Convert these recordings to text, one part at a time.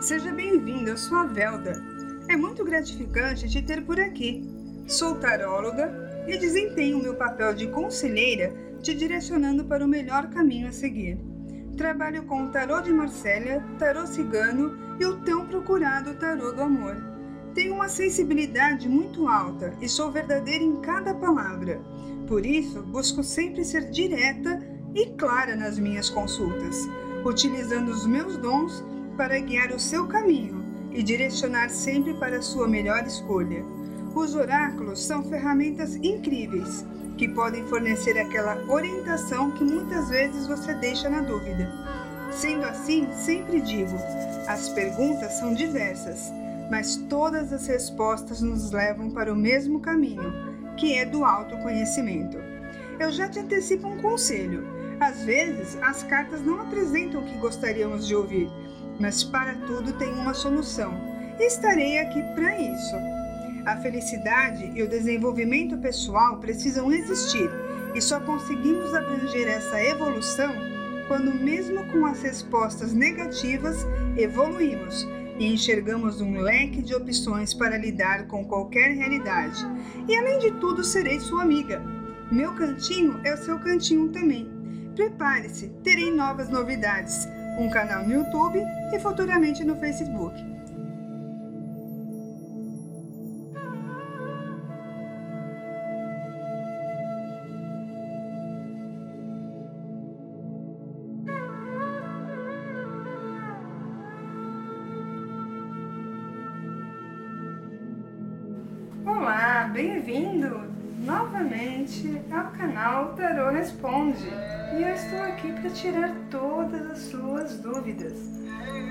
Seja bem-vindo, eu sou a Velda. É muito gratificante te ter por aqui. Sou taróloga e desempenho meu papel de conselheira te direcionando para o melhor caminho a seguir. Trabalho com o tarô de Marsella, tarô cigano e o tão procurado tarô do amor. Tenho uma sensibilidade muito alta e sou verdadeira em cada palavra. Por isso, busco sempre ser direta e clara nas minhas consultas, utilizando os meus dons para guiar o seu caminho e direcionar sempre para a sua melhor escolha. Os oráculos são ferramentas incríveis que podem fornecer aquela orientação que muitas vezes você deixa na dúvida. Sendo assim, sempre digo: as perguntas são diversas, mas todas as respostas nos levam para o mesmo caminho, que é do autoconhecimento. Eu já te antecipo um conselho. Às vezes, as cartas não apresentam o que gostaríamos de ouvir, mas para tudo tem uma solução. Estarei aqui para isso. A felicidade e o desenvolvimento pessoal precisam existir e só conseguimos abranger essa evolução quando, mesmo com as respostas negativas, evoluímos e enxergamos um leque de opções para lidar com qualquer realidade. E além de tudo, serei sua amiga. Meu cantinho é o seu cantinho também. Prepare-se, terei novas novidades, um canal no YouTube e futuramente no Facebook. Olá, bem-vindo novamente ao canal Tarô Responde e eu estou aqui para tirar todas as suas dúvidas.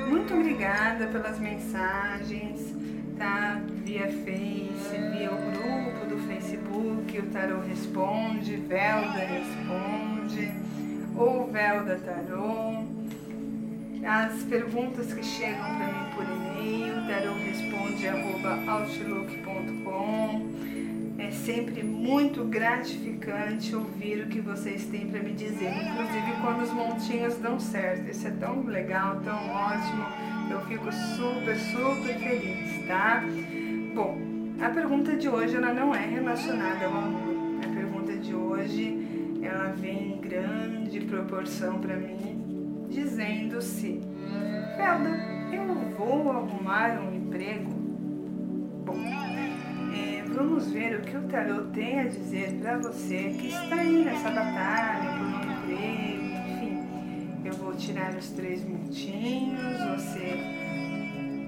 Muito obrigada pelas mensagens, tá? Via Face, via o grupo do Facebook, o Tarô Responde, Velda Responde ou Velda Tarô. As perguntas que chegam para mim por e-mail, tarôresponde.outlook.com sempre muito gratificante ouvir o que vocês têm para me dizer, inclusive quando os montinhos dão certo. Isso é tão legal, tão ótimo. Eu fico super, super feliz, tá? Bom, a pergunta de hoje ela não é relacionada ao amor. A pergunta de hoje ela vem em grande proporção para mim, dizendo se, Felda, eu vou arrumar um emprego? Vamos ver o que o tarot tem a dizer para você que está aí nessa batalha por um emprego, enfim. Eu vou tirar os três montinhos, você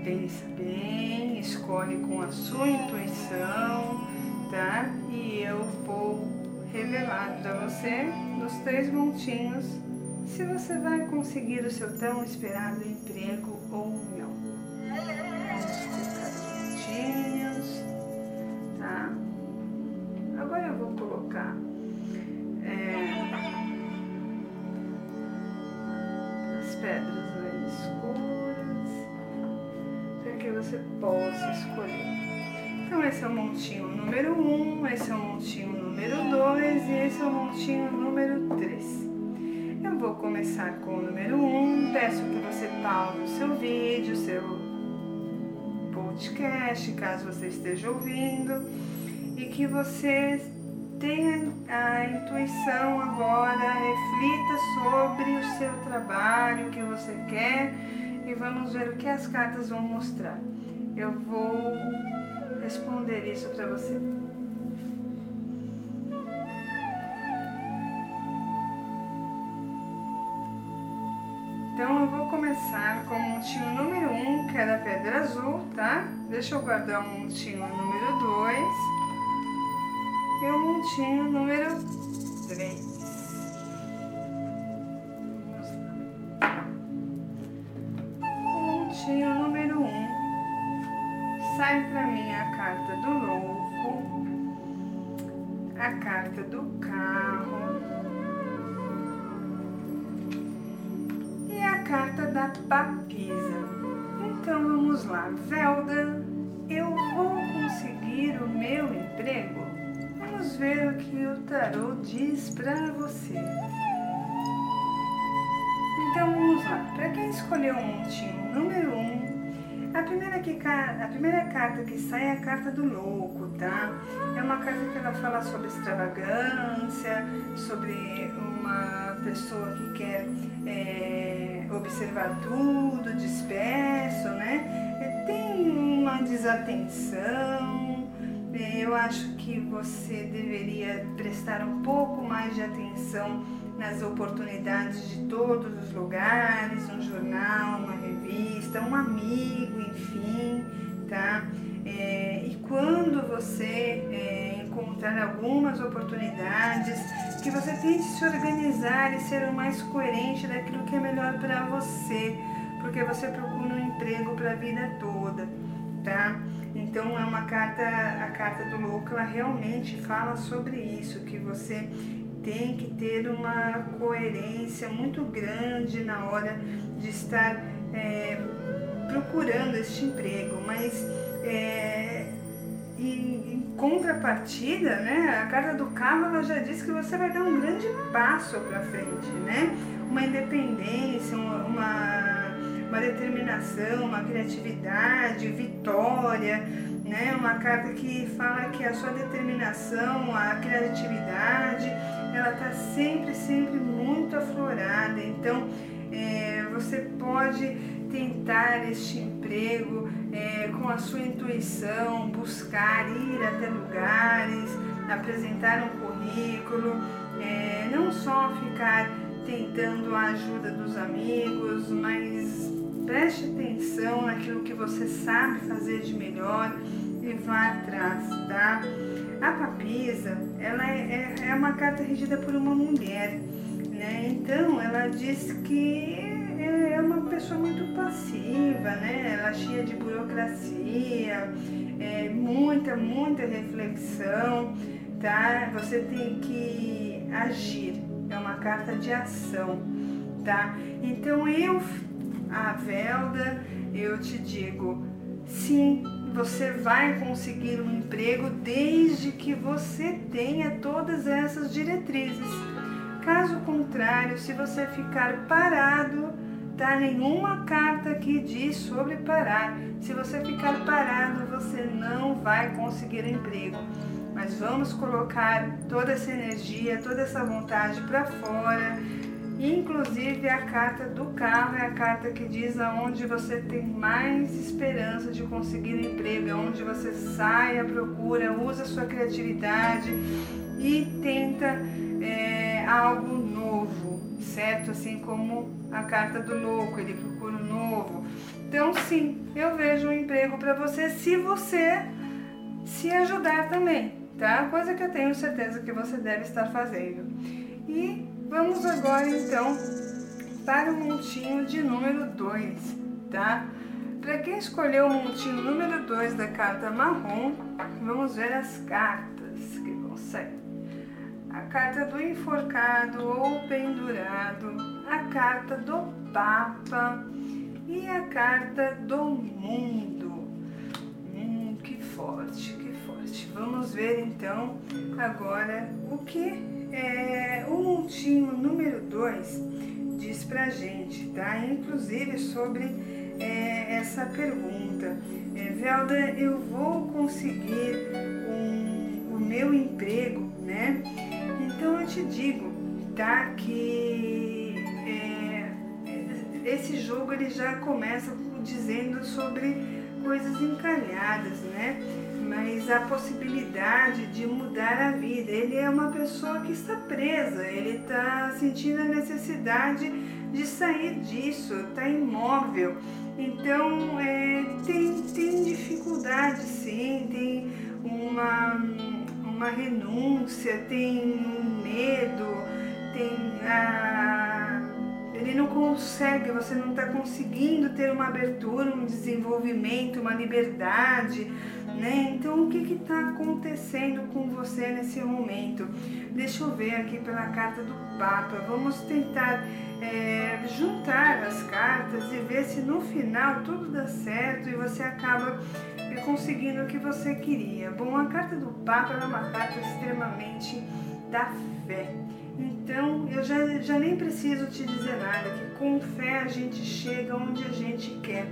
pensa bem, escolhe com a sua intuição, tá? E eu vou revelar para você nos três montinhos se você vai conseguir o seu tão esperado emprego ou não. Esse é o montinho número 1, um, esse é o montinho número 2 e esse é o montinho número 3. Eu vou começar com o número 1, um, peço que você pause o seu vídeo, seu podcast, caso você esteja ouvindo, e que você tenha a intuição agora, reflita sobre o seu trabalho, o que você quer, e vamos ver o que as cartas vão mostrar. Eu vou responder isso para você. Então eu vou começar com o montinho número 1, um, que é da pedra azul, tá? Deixa eu guardar o montinho número 2 e o montinho número 3. Papisa. Então vamos lá, Velda, eu vou conseguir o meu emprego? Vamos ver o que o tarô diz para você. Então vamos lá. Para quem escolheu o montinho número 1, um, a primeira, que, a primeira carta que sai é a carta do louco, tá? É uma carta que ela fala sobre extravagância, sobre uma pessoa que quer é, observar tudo, disperso, né? Tem uma desatenção. Eu acho que você deveria prestar um pouco mais de atenção nas oportunidades de todos os lugares, um jornal, uma revista, um amigo, enfim, tá? É, e quando você é, encontrar algumas oportunidades, que você tente se organizar e ser o mais coerente daquilo que é melhor para você, porque você procura um emprego para a vida toda, tá? Então é uma carta, a carta do louco, ela realmente fala sobre isso, que você tem que ter uma coerência muito grande na hora de estar é, procurando este emprego, mas é, em, contrapartida, né, a carta do carro ela já diz que você vai dar um grande passo para frente, né? Uma independência, uma, uma, determinação, uma criatividade, vitória, né? Uma carta que fala que a sua determinação, a criatividade ela está sempre, sempre muito aflorada. Então, é, você pode tentar este emprego é, com a sua intuição, buscar ir até lugares, apresentar um currículo, é, não só ficar tentando a ajuda dos amigos, mas preste atenção naquilo que você sabe fazer de melhor e vá atrás, tá? A papisa, ela é, é, é uma carta regida por uma mulher, né? Então, ela diz que né? Ela é cheia de burocracia, é, muita, muita reflexão, tá? Você tem que agir, é uma carta de ação, tá? Então, eu, a Velda, eu te digo, sim, você vai conseguir um emprego desde que você tenha todas essas diretrizes. Caso contrário, se você ficar parado, tá nenhuma carta que diz sobre parar. Se você ficar parado, você não vai conseguir emprego. Mas vamos colocar toda essa energia, toda essa vontade para fora Inclusive a carta do carro é a carta que diz aonde você tem mais esperança de conseguir emprego, é onde você sai à procura, usa sua criatividade e tenta é, algo novo, certo? Assim como a carta do louco, ele procura um novo. Então sim, eu vejo um emprego para você se você se ajudar também, tá? Coisa que eu tenho certeza que você deve estar fazendo. E Vamos agora então para o montinho de número 2, tá? Para quem escolheu o montinho número 2 da carta marrom, vamos ver as cartas que sair. A carta do enforcado ou pendurado, a carta do Papa e a carta do mundo. Hum, que forte, que forte. Vamos ver então agora o que é, o montinho número 2 diz pra gente, tá? Inclusive sobre é, essa pergunta. É, Velda, eu vou conseguir um, o meu emprego, né? Então eu te digo, tá? Que é, esse jogo ele já começa dizendo sobre coisas encalhadas, né? mas a possibilidade de mudar a vida. Ele é uma pessoa que está presa, ele está sentindo a necessidade de sair disso, está imóvel. Então é, tem, tem dificuldade sim, tem uma, uma renúncia, tem um medo, tem a, ele não consegue, você não está conseguindo ter uma abertura, um desenvolvimento, uma liberdade né? Então, o que está acontecendo com você nesse momento? Deixa eu ver aqui pela carta do Papa. Vamos tentar é, juntar as cartas e ver se no final tudo dá certo e você acaba é, conseguindo o que você queria. Bom, a carta do Papa é uma carta extremamente da fé. Então, eu já, já nem preciso te dizer nada, que com fé a gente chega onde a gente quer.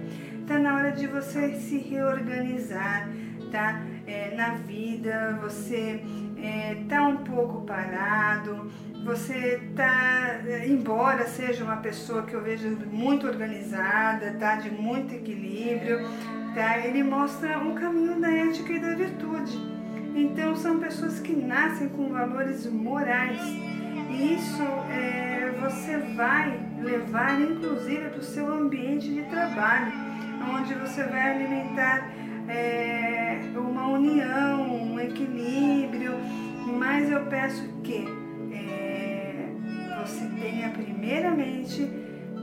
Tá na hora de você se reorganizar, tá? É, na vida, você é, tá um pouco parado, você tá, embora seja uma pessoa que eu vejo muito organizada, tá? De muito equilíbrio, tá? Ele mostra um caminho da ética e da virtude. Então, são pessoas que nascem com valores morais isso é, você vai levar inclusive para o seu ambiente de trabalho, onde você vai alimentar é, uma união, um equilíbrio, mas eu peço que é, você tenha primeiramente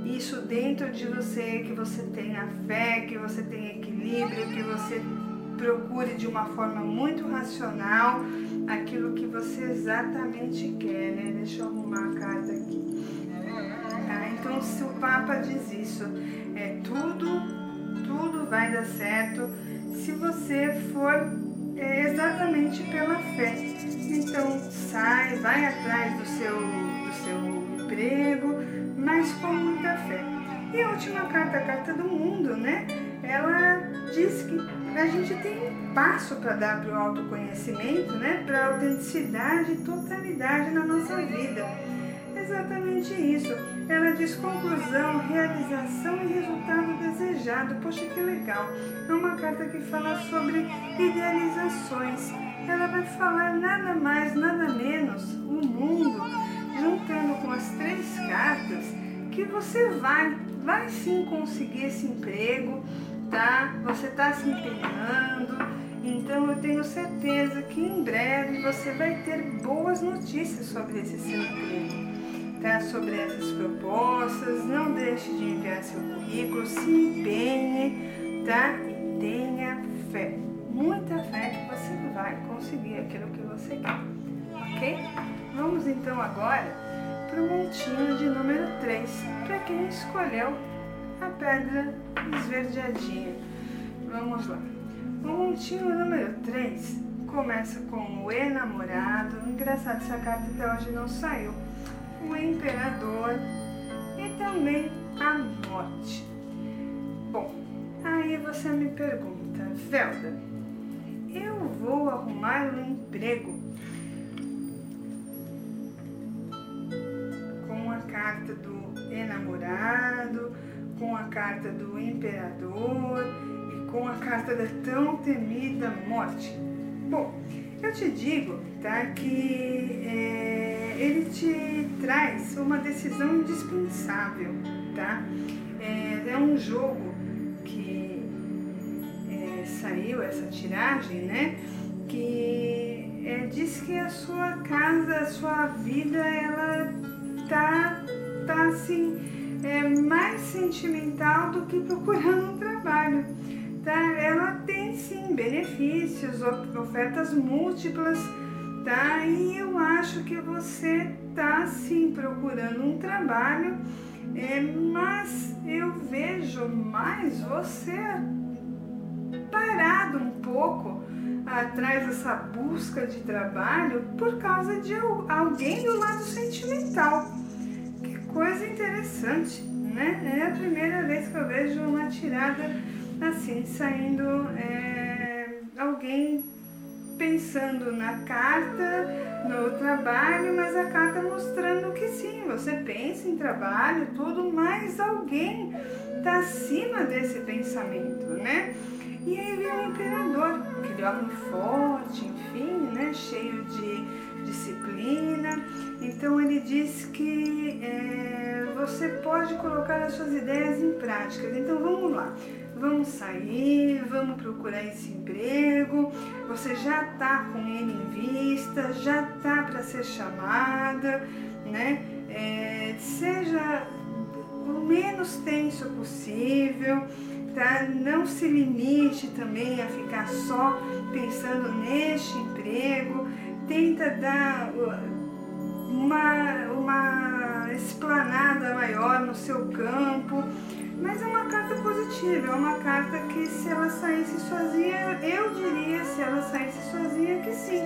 isso dentro de você, que você tenha fé, que você tenha equilíbrio, que você procure de uma forma muito racional aquilo que você exatamente quer, né? Deixa eu arrumar a carta aqui. Tá? Então, se o Papa diz isso, é tudo, tudo vai dar certo se você for é, exatamente pela fé. Então, sai, vai atrás do seu, do seu emprego, mas com muita fé. E a última carta, a carta do mundo, né? Ela diz que a gente tem um passo para dar para o autoconhecimento, né? para a autenticidade e totalidade na nossa vida. Exatamente isso. Diz conclusão, realização e resultado desejado. Poxa, que legal. É uma carta que fala sobre idealizações. Ela vai falar nada mais, nada menos, o mundo, juntando com as três cartas, que você vai, vai sim conseguir esse emprego, tá? Você está se empenhando, então eu tenho certeza que em breve você vai ter boas notícias sobre esse seu emprego, Sobre essas propostas, não deixe de enviar seu currículo, se empenhe, tá? E tenha fé, muita fé que você vai conseguir aquilo que você quer, ok? Vamos então agora para o montinho de número 3, para quem escolheu a pedra esverdeadinha. Vamos lá. O montinho número 3 começa com o enamorado. Engraçado, essa carta até hoje não saiu. O imperador e também a morte. Bom, aí você me pergunta, Velda, eu vou arrumar um emprego com a carta do enamorado, com a carta do imperador e com a carta da tão temida morte. Bom, eu te digo tá, que é, ele te traz uma decisão indispensável. Tá? É, é um jogo que é, saiu, essa tiragem, né? Que é, diz que a sua casa, a sua vida, ela tá, tá assim é, mais sentimental do que procurando um trabalho. Tá? Ela tem sim benefícios, ofertas múltiplas, tá? E eu acho que você está sim procurando um trabalho, é, mas eu vejo mais você parado um pouco atrás dessa busca de trabalho por causa de alguém do lado sentimental coisa interessante, né? É a primeira vez que eu vejo uma tirada assim, saindo é, alguém pensando na carta, no trabalho, mas a carta mostrando que sim, você pensa em trabalho, tudo, mas alguém está acima desse pensamento, né? E aí vem o imperador, aquele homem forte, enfim, né? Cheio de disciplina. Então ele diz que é, você pode colocar as suas ideias em prática. Então vamos lá, vamos sair, vamos procurar esse emprego. Você já está com ele em vista, já está para ser chamada, né? É, seja o menos tenso possível. Tá? Não se limite também a ficar só pensando neste emprego, tenta dar uma, uma esplanada maior no seu campo, mas é uma carta positiva, é uma carta que se ela saísse sozinha, eu diria se ela saísse sozinha que sim,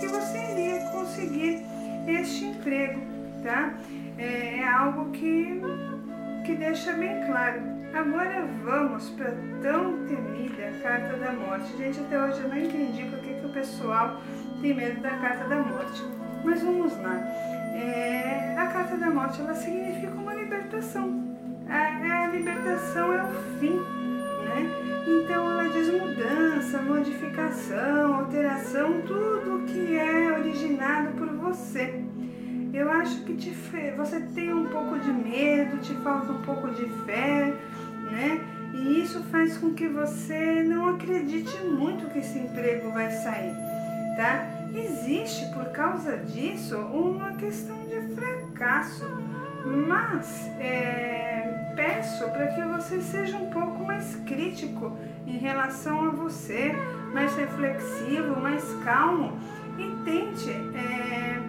que você iria conseguir este emprego, tá? É, é algo que, que deixa bem claro. Agora vamos para tão temida carta da morte. Gente, até hoje eu não entendi por que, que o pessoal tem medo da carta da morte. Mas vamos lá. É, a carta da morte ela significa uma libertação. A, a libertação é o fim, né? Então ela diz mudança, modificação, alteração, tudo que é originado por você. Eu acho que te, você tem um pouco de medo, te falta um pouco de fé, né? E isso faz com que você não acredite muito que esse emprego vai sair, tá? Existe por causa disso uma questão de fracasso, mas é, peço para que você seja um pouco mais crítico em relação a você, mais reflexivo, mais calmo. E tente, é,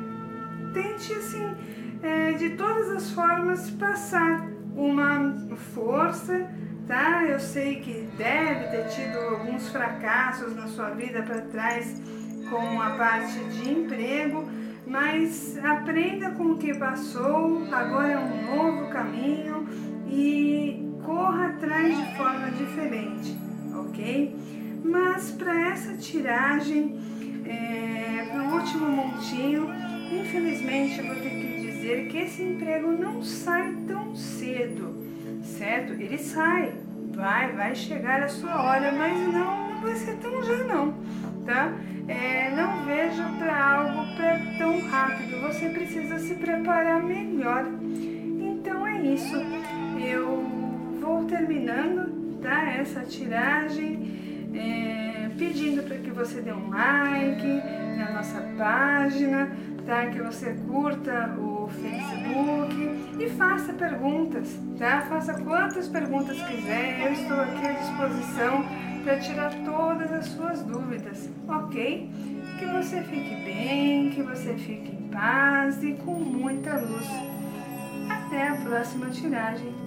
tente assim, é, de todas as formas passar uma força, tá? Eu sei que deve ter tido alguns fracassos na sua vida para trás com a parte de emprego, mas aprenda com o que passou, agora é um novo caminho e corra atrás de forma diferente, ok? Mas para essa tiragem, é, para o último montinho, infelizmente eu vou ter que dizer que esse emprego não sai tão cedo, certo? Ele sai, vai, vai chegar a sua hora, mas não, não vai ser tão já não, tá? É, não veja para algo pra tão rápido, você precisa se preparar melhor. Então é isso, eu vou terminando, tá? Essa tiragem, é, pedindo para que você dê um like na nossa página, tá? Que você curta o Facebook e faça perguntas, tá? Faça quantas perguntas quiser, eu estou aqui à disposição para tirar todas as suas dúvidas, ok? Que você fique bem, que você fique em paz e com muita luz. Até a próxima tiragem.